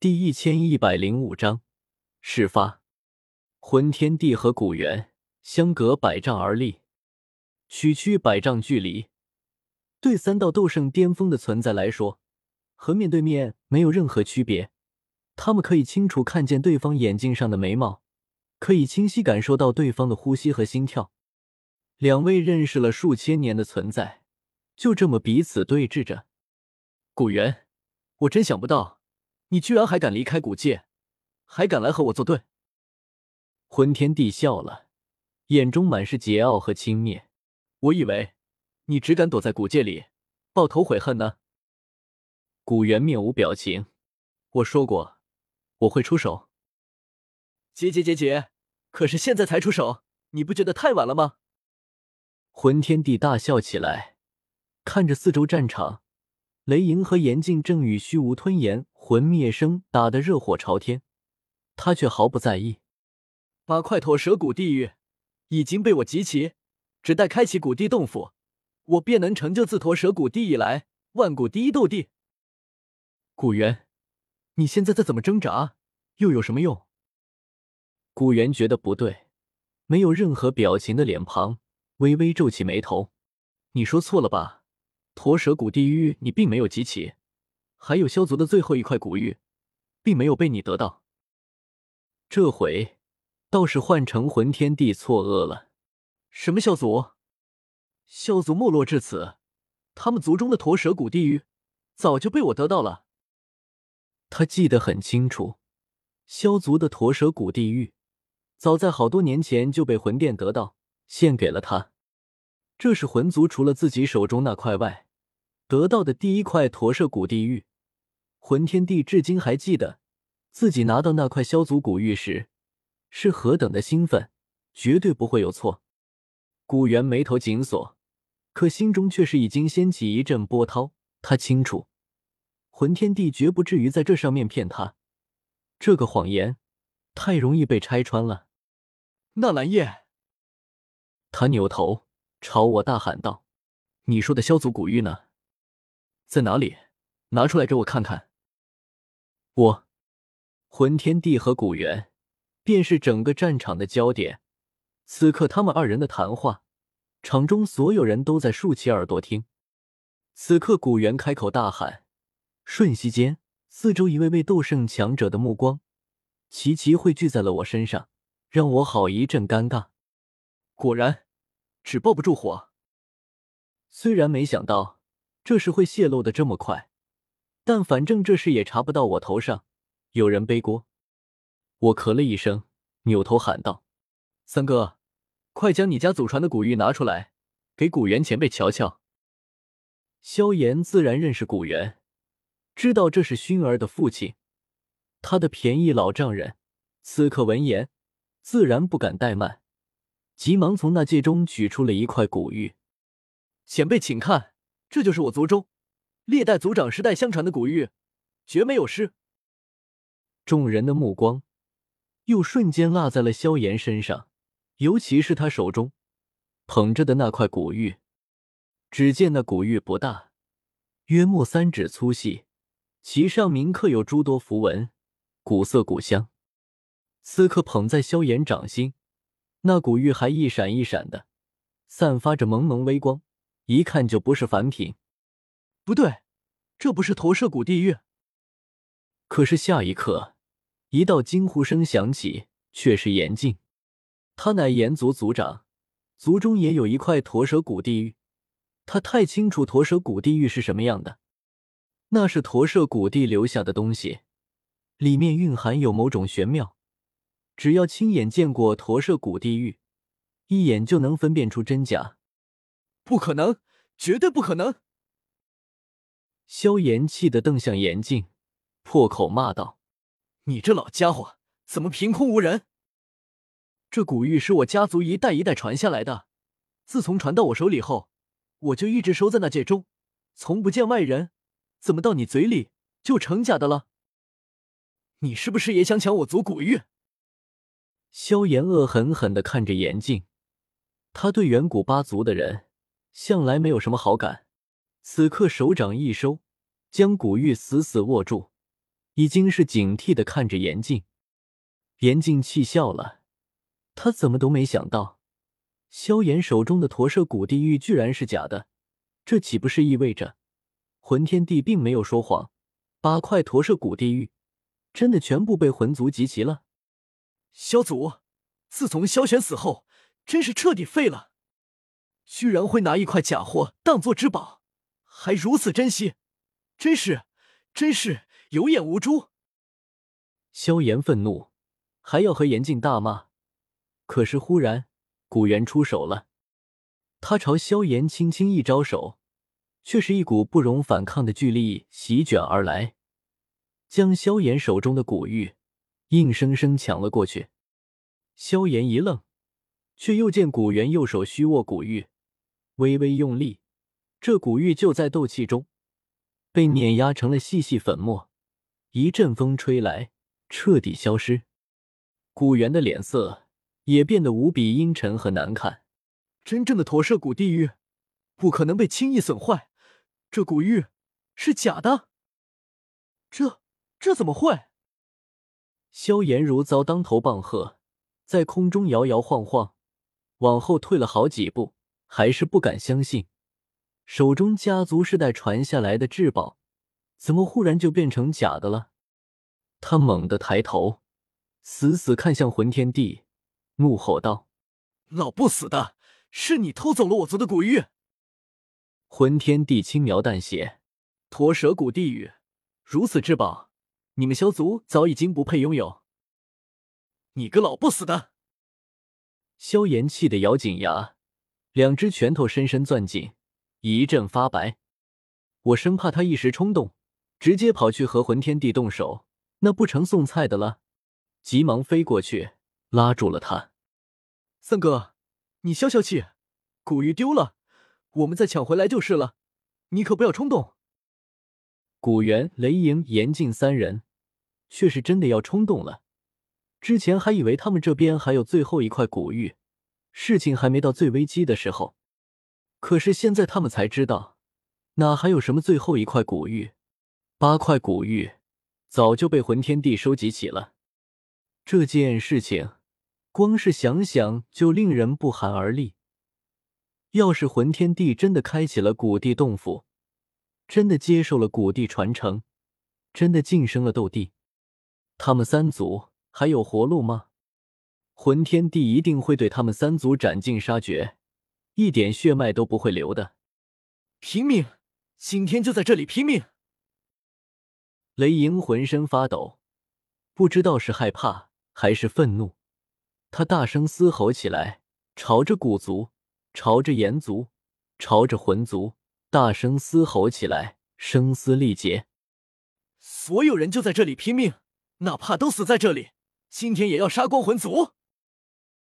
第一千一百零五章事发。魂天帝和古元相隔百丈而立，区区百丈距离，对三道斗圣巅峰的存在来说，和面对面没有任何区别。他们可以清楚看见对方眼睛上的眉毛，可以清晰感受到对方的呼吸和心跳。两位认识了数千年的存在，就这么彼此对峙着。古元，我真想不到。你居然还敢离开古界，还敢来和我作对！魂天帝笑了，眼中满是桀骜和轻蔑。我以为你只敢躲在古界里，抱头悔恨呢。古元面无表情。我说过我会出手。姐姐姐姐，可是现在才出手，你不觉得太晚了吗？魂天帝大笑起来，看着四周战场。雷莹和严静正与虚无吞炎、魂灭生打得热火朝天，他却毫不在意。八块驼蛇谷地狱已经被我集齐，只待开启古地洞府，我便能成就自驼蛇谷地以来万古第一斗帝。古元，你现在再怎么挣扎，又有什么用？古元觉得不对，没有任何表情的脸庞微微皱起眉头：“你说错了吧？”驼蛇谷地狱，你并没有集齐，还有萧族的最后一块古玉，并没有被你得到。这回倒是换成魂天帝错愕了。什么萧族？萧族没落至此，他们族中的驼蛇谷地狱早就被我得到了。他记得很清楚，萧族的驼蛇谷地狱早在好多年前就被魂殿得到，献给了他。这是魂族除了自己手中那块外。得到的第一块驼舍古地狱，魂天帝至今还记得自己拿到那块萧族古玉时是何等的兴奋，绝对不会有错。古元眉头紧锁，可心中却是已经掀起一阵波涛。他清楚，魂天帝绝不至于在这上面骗他，这个谎言太容易被拆穿了。纳兰叶，他扭头朝我大喊道：“你说的萧族古玉呢？”在哪里？拿出来给我看看。我，魂天帝和古元，便是整个战场的焦点。此刻他们二人的谈话，场中所有人都在竖起耳朵听。此刻古元开口大喊，瞬息间，四周一位位斗圣强者的目光齐齐汇聚在了我身上，让我好一阵尴尬。果然，纸包不住火。虽然没想到。这事会泄露的这么快，但反正这事也查不到我头上，有人背锅。我咳了一声，扭头喊道：“三哥，快将你家祖传的古玉拿出来，给古元前辈瞧瞧。”萧炎自然认识古元，知道这是熏儿的父亲，他的便宜老丈人。此刻闻言，自然不敢怠慢，急忙从那戒中取出了一块古玉。前辈，请看。这就是我族中历代族长世代相传的古玉，绝没有失。众人的目光又瞬间落在了萧炎身上，尤其是他手中捧着的那块古玉。只见那古玉不大，约莫三指粗细，其上铭刻有诸多符文，古色古香。此刻捧在萧炎掌心，那古玉还一闪一闪的，散发着蒙蒙微光。一看就不是凡品，不对，这不是驼舍谷地狱。可是下一刻，一道惊呼声响起，却是严禁。他乃炎族族长，族中也有一块驼舍谷地狱。他太清楚驼舍谷地狱是什么样的，那是驼舍古地留下的东西，里面蕴含有某种玄妙。只要亲眼见过驼舍谷地狱，一眼就能分辨出真假。不可能，绝对不可能！萧炎气得瞪向严静，破口骂道：“你这老家伙，怎么凭空无人？这古玉是我家族一代一代传下来的，自从传到我手里后，我就一直收在那戒中，从不见外人。怎么到你嘴里就成假的了？你是不是也想抢我族古玉？”萧炎恶狠狠的看着严静，他对远古八族的人。向来没有什么好感，此刻手掌一收，将古玉死死握住，已经是警惕的看着严静。严静气笑了，他怎么都没想到，萧炎手中的驼舍古地狱居然是假的，这岂不是意味着魂天帝并没有说谎？八块驼舍古地狱真的全部被魂族集齐了？萧祖，自从萧玄死后，真是彻底废了，居然会拿一块假货当做至宝，还如此珍惜，真是，真是有眼无珠！萧炎愤怒。还要和严静大骂，可是忽然古元出手了，他朝萧炎轻轻一招手，却是一股不容反抗的巨力席卷而来，将萧炎手中的古玉硬生生抢了过去。萧炎一愣，却又见古元右手虚握古玉，微微用力，这古玉就在斗气中被碾压成了细细粉末，一阵风吹来，彻底消失。古元的脸色也变得无比阴沉和难看。真正的驼舍古地狱不可能被轻易损坏，这古玉是假的。这这怎么会？萧炎如遭当头棒喝，在空中摇摇晃晃，往后退了好几步，还是不敢相信，手中家族世代传下来的至宝，怎么忽然就变成假的了？他猛地抬头。死死看向魂天帝，怒吼道：“老不死的，是你偷走了我族的古玉！”魂天帝轻描淡写：“驼蛇谷地狱，如此至宝，你们萧族早已经不配拥有。”你个老不死的！萧炎气得咬紧牙，两只拳头深深攥紧，一阵发白。我生怕他一时冲动，直接跑去和魂天帝动手，那不成送菜的了。急忙飞过去，拉住了他。三哥，你消消气，古玉丢了，我们再抢回来就是了。你可不要冲动。古元、雷莹、严静三人却是真的要冲动了。之前还以为他们这边还有最后一块古玉，事情还没到最危机的时候。可是现在他们才知道，哪还有什么最后一块古玉？八块古玉早就被魂天帝收集起了。这件事情，光是想想就令人不寒而栗。要是魂天帝真的开启了古地洞府，真的接受了古地传承，真的晋升了斗帝，他们三族还有活路吗？魂天帝一定会对他们三族斩尽杀绝，一点血脉都不会留的。拼命！今天就在这里拼命！雷莹浑身发抖，不知道是害怕。还是愤怒，他大声嘶吼起来，朝着古族，朝着炎族，朝着魂族，大声嘶吼起来，声嘶力竭。所有人就在这里拼命，哪怕都死在这里，今天也要杀光魂族！